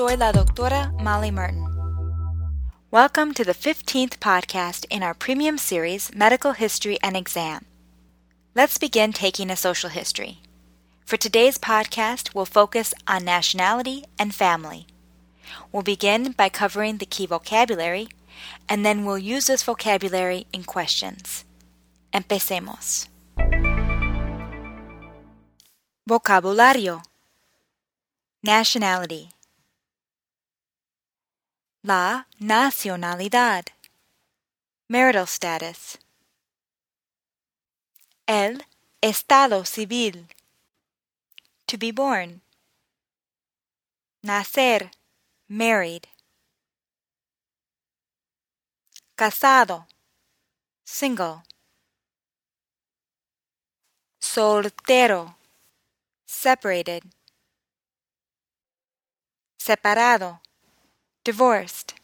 Soy la doctora Molly Martin. Welcome to the 15th podcast in our premium series, Medical History and Exam. Let's begin taking a social history. For today's podcast, we'll focus on nationality and family. We'll begin by covering the key vocabulary, and then we'll use this vocabulary in questions. Empecemos. Vocabulario Nationality La nacionalidad. Marital status. El estado civil. To be born. Nacer. Married. Casado. Single. Soltero. Separated, separado, divorced,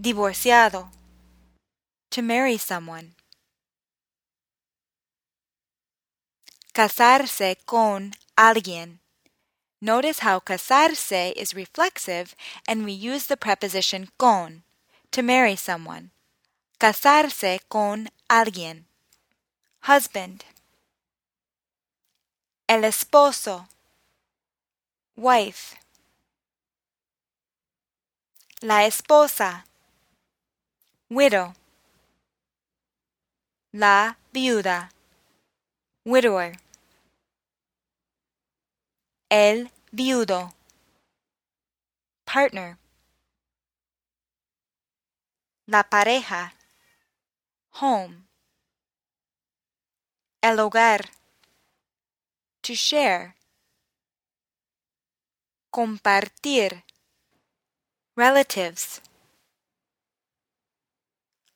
divorciado, to marry someone. Casarse con alguien. Notice how casarse is reflexive and we use the preposition con to marry someone. Casarse con alguien. Husband el esposo, wife, la esposa, widow, la viuda, widower, el viudo, partner, la pareja, home, el hogar, to share. Compartir. Relatives.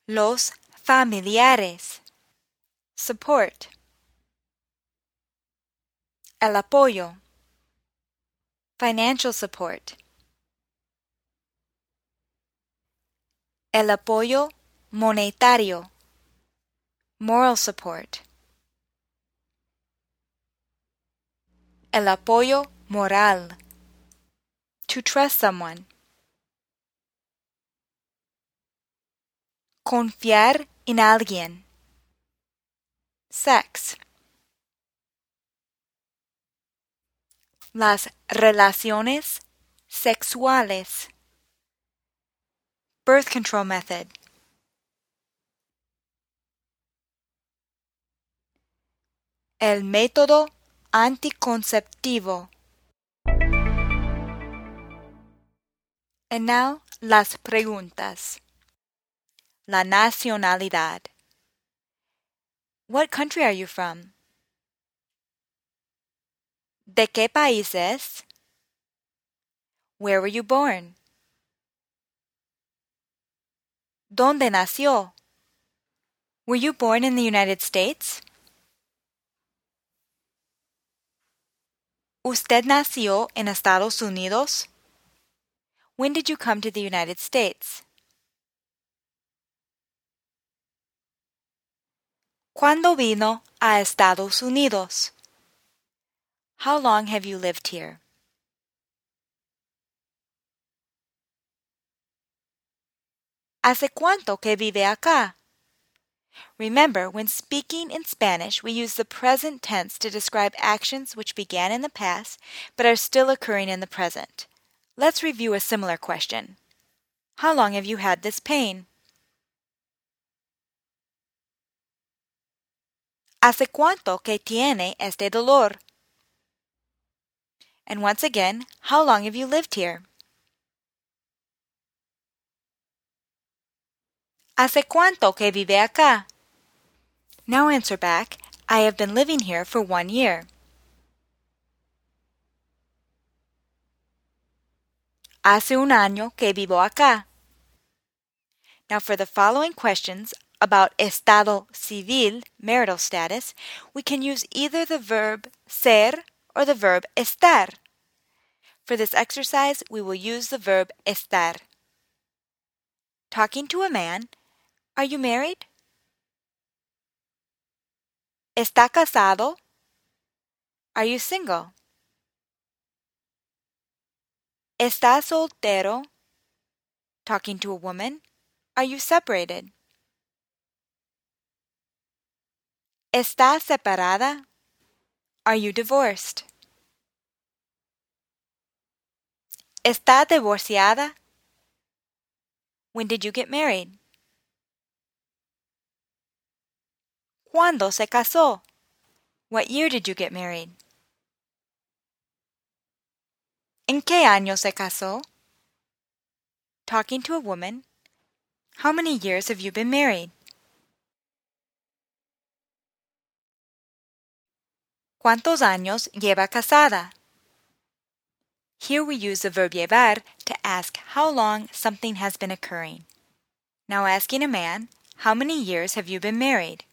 Los familiares. Support. El apoyo. Financial support. El apoyo monetario. Moral support. El apoyo moral. To trust someone. Confiar en alguien. Sex. Las relaciones sexuales. Birth control method. El método anticonceptivo. And now las preguntas. La nacionalidad. What country are you from? ¿De qué país es? Where were you born? ¿Dónde nació? Were you born in the United States? ¿Usted nació en Estados Unidos? When did you come to the United States? ¿Cuándo vino a Estados Unidos? How long have you lived here? ¿Hace cuánto que vive acá? Remember, when speaking in Spanish, we use the present tense to describe actions which began in the past but are still occurring in the present. Let's review a similar question. How long have you had this pain? ¿Hace cuánto que tiene este dolor? And once again, how long have you lived here? ¿Hace cuánto que vive acá? Now answer back, I have been living here for one year. Hace un año que vivo acá. Now for the following questions about estado civil, marital status, we can use either the verb ser or the verb estar. For this exercise, we will use the verb estar. Talking to a man, are you married? ¿Está casado? Are you single? ¿Estás soltero? Talking to a woman. Are you separated? ¿Estás separada? Are you divorced? ¿Está divorciada? When did you get married? ¿Cuándo se casó? What year did you get married? ¿En qué año se casó? Talking to a woman. How many years have you been married? ¿Cuántos años lleva casada? Here we use the verb llevar to ask how long something has been occurring. Now asking a man, how many years have you been married?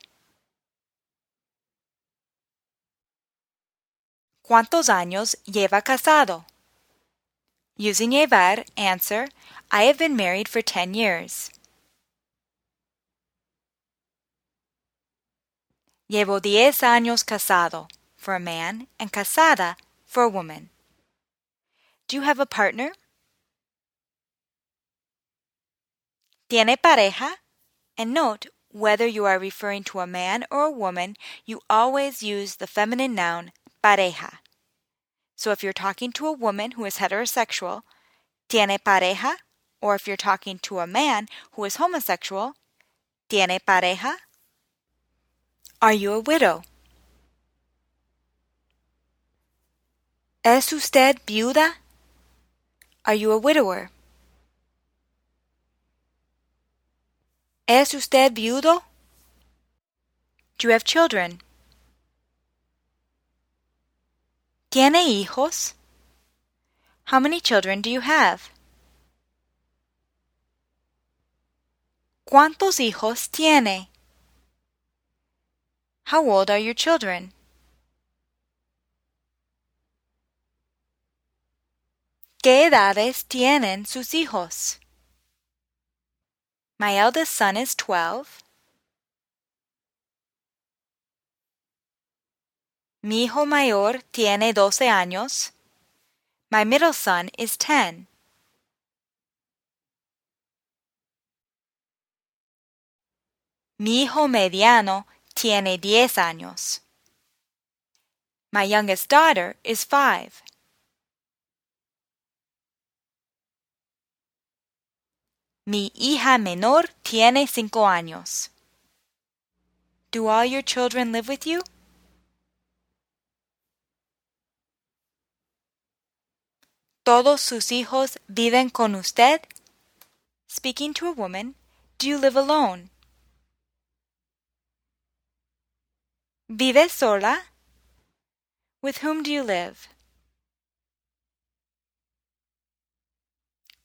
¿Cuántos años lleva casado? Using llevar, answer, I have been married for 10 years. Llevo diez años casado for a man and casada for a woman. Do you have a partner? ¿Tiene pareja? And note, whether you are referring to a man or a woman, you always use the feminine noun pareja. So if you're talking to a woman who is heterosexual, tiene pareja, or if you're talking to a man who is homosexual, tiene pareja. Are you a widow? ¿Es usted viuda? Are you a widower? ¿Es usted viudo? Do you have children? ¿Tiene hijos? How many children do you have? ¿Cuántos hijos tiene? How old are your children? ¿Qué edades tienen sus hijos? My eldest son is 12. Mi hijo mayor tiene 12 años. My middle son is 10. Mi hijo mediano tiene 10 años. My youngest daughter is 5. Mi hija menor tiene cinco años. Do all your children live with you? ¿Todos sus hijos viven con usted? Speaking to a woman, do you live alone? ¿Vive sola? With whom do you live?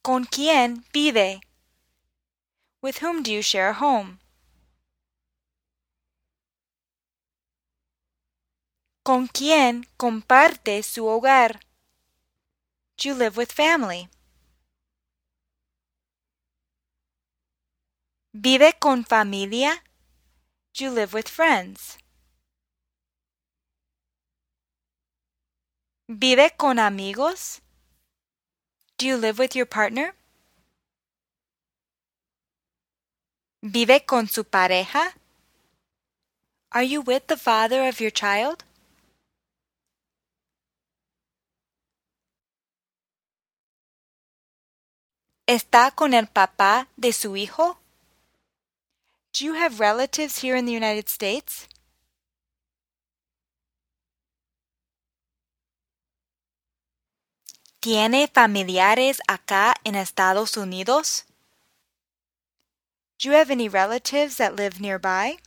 ¿Con quién vive? With whom do you share a home? ¿Con quién comparte su hogar? Do you live with family? ¿Vive con familia? Do you live with friends? ¿Vive con amigos? Do you live with your partner? ¿Vive con su pareja? Are you with the father of your child? ¿Está con el papá de su hijo? Do you have relatives here in the United States? ¿Tiene familiares acá en Estados Unidos? Do you have any relatives that live nearby?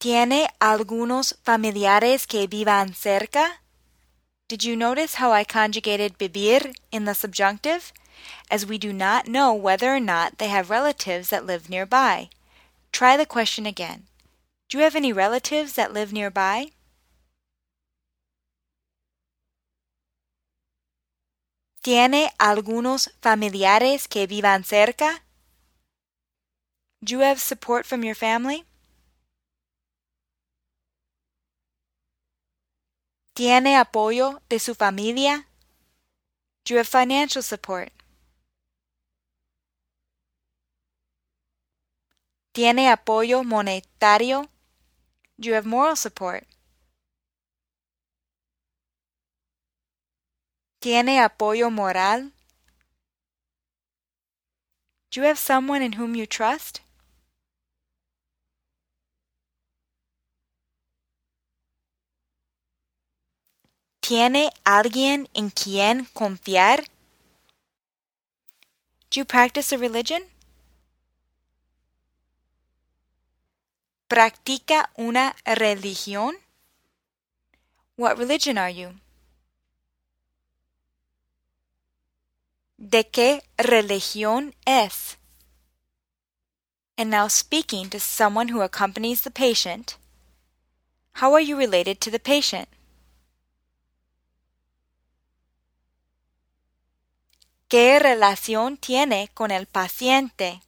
¿Tiene algunos familiares que vivan cerca? Did you notice how I conjugated vivir in the subjunctive? As we do not know whether or not they have relatives that live nearby. Try the question again. Do you have any relatives that live nearby? ¿Tiene algunos familiares que vivan cerca? Do you have support from your family? ¿Tiene apoyo de su familia? Do you have financial support? ¿Tiene apoyo monetario? Do you have moral support? ¿Tiene apoyo moral? Do you have someone in whom you trust? ¿Tiene alguien en quien confiar? Do you practice a religion? ¿Practica una religión? What religion are you? ¿De qué religión es? And now speaking to someone who accompanies the patient, how are you related to the patient? ¿Qué relación tiene con el paciente?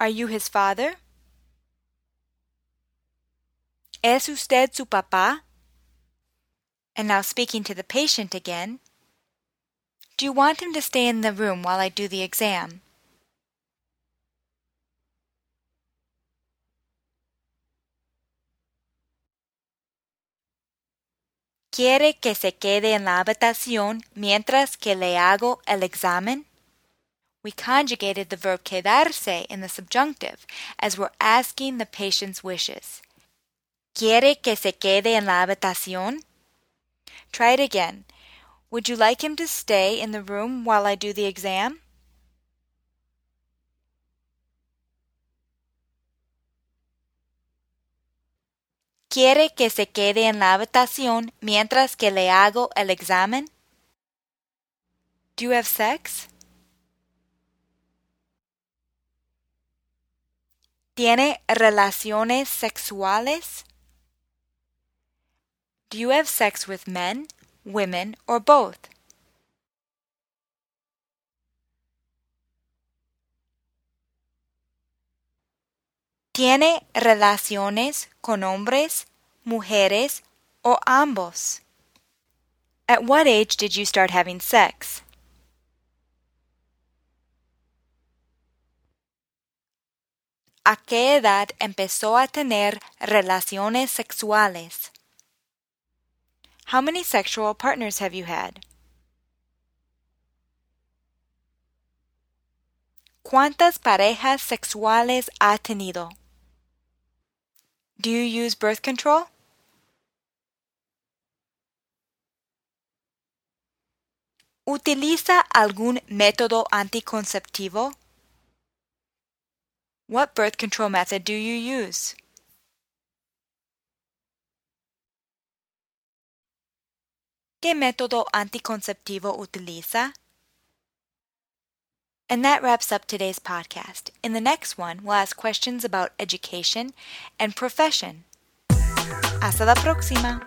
Are you his father? ¿Es usted su papá? And now speaking to the patient again, do you want him to stay in the room while I do the exam? ¿Quiere que se quede en la habitación mientras que le hago el examen? We conjugated the verb quedarse in the subjunctive as we're asking the patient's wishes. ¿Quiere que se quede en la habitación? Try it again. Would you like him to stay in the room while I do the exam? ¿Quiere que se quede en la habitación mientras que le hago el examen? Do you have sex? ¿Tiene relaciones sexuales? Do you have sex with men, women, or both? ¿Tiene relaciones con hombres, mujeres, o ambos? At what age did you start having sex? ¿A qué edad empezó a tener relaciones sexuales? How many sexual partners have you had? ¿Cuántas parejas sexuales ha tenido? Do you use birth control? ¿Utiliza algún método anticonceptivo? What birth control method do you use? ¿Qué método anticonceptivo utiliza? And that wraps up today's podcast. In the next one, we'll ask questions about education and profession. Hasta la próxima!